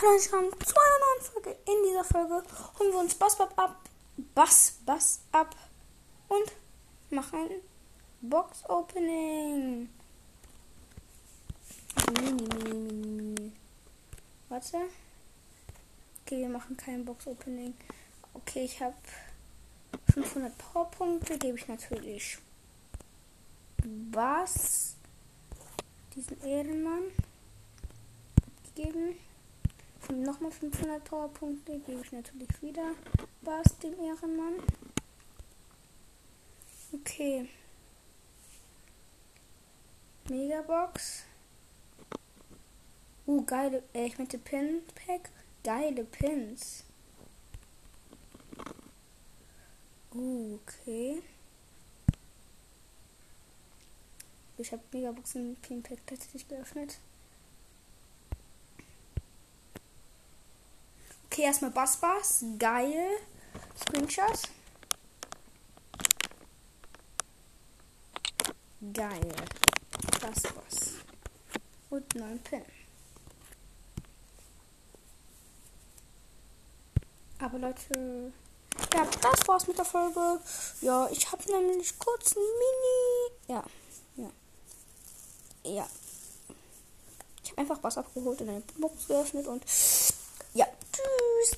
Hallo und willkommen zu einer neuen Folge. In dieser Folge holen wir uns Bass Bass ab, Bass Bass ab und machen Box Opening. Warte. Okay, wir machen kein Box Opening. Okay, ich habe 500 Powerpunkte, gebe ich natürlich Bass diesen Ehrenmann geben. Nochmal 500 Powerpunkte gebe ich natürlich wieder Bas dem Ehrenmann. Okay. Megabox. Uh, geile. Äh, ich meinte Pin Pack. Geile Pins. Uh, okay. Ich habe Megaboxen Pin Pack tatsächlich geöffnet. Okay, erstmal Bass Bass. Geil. Screenshot. Geil. Bass Bass. Und 9 Pin. Aber Leute, ja, das war's mit der Folge. Ja, ich habe nämlich kurz ein Mini. Ja, ja. Ja. Ich habe einfach was abgeholt und eine Box geöffnet und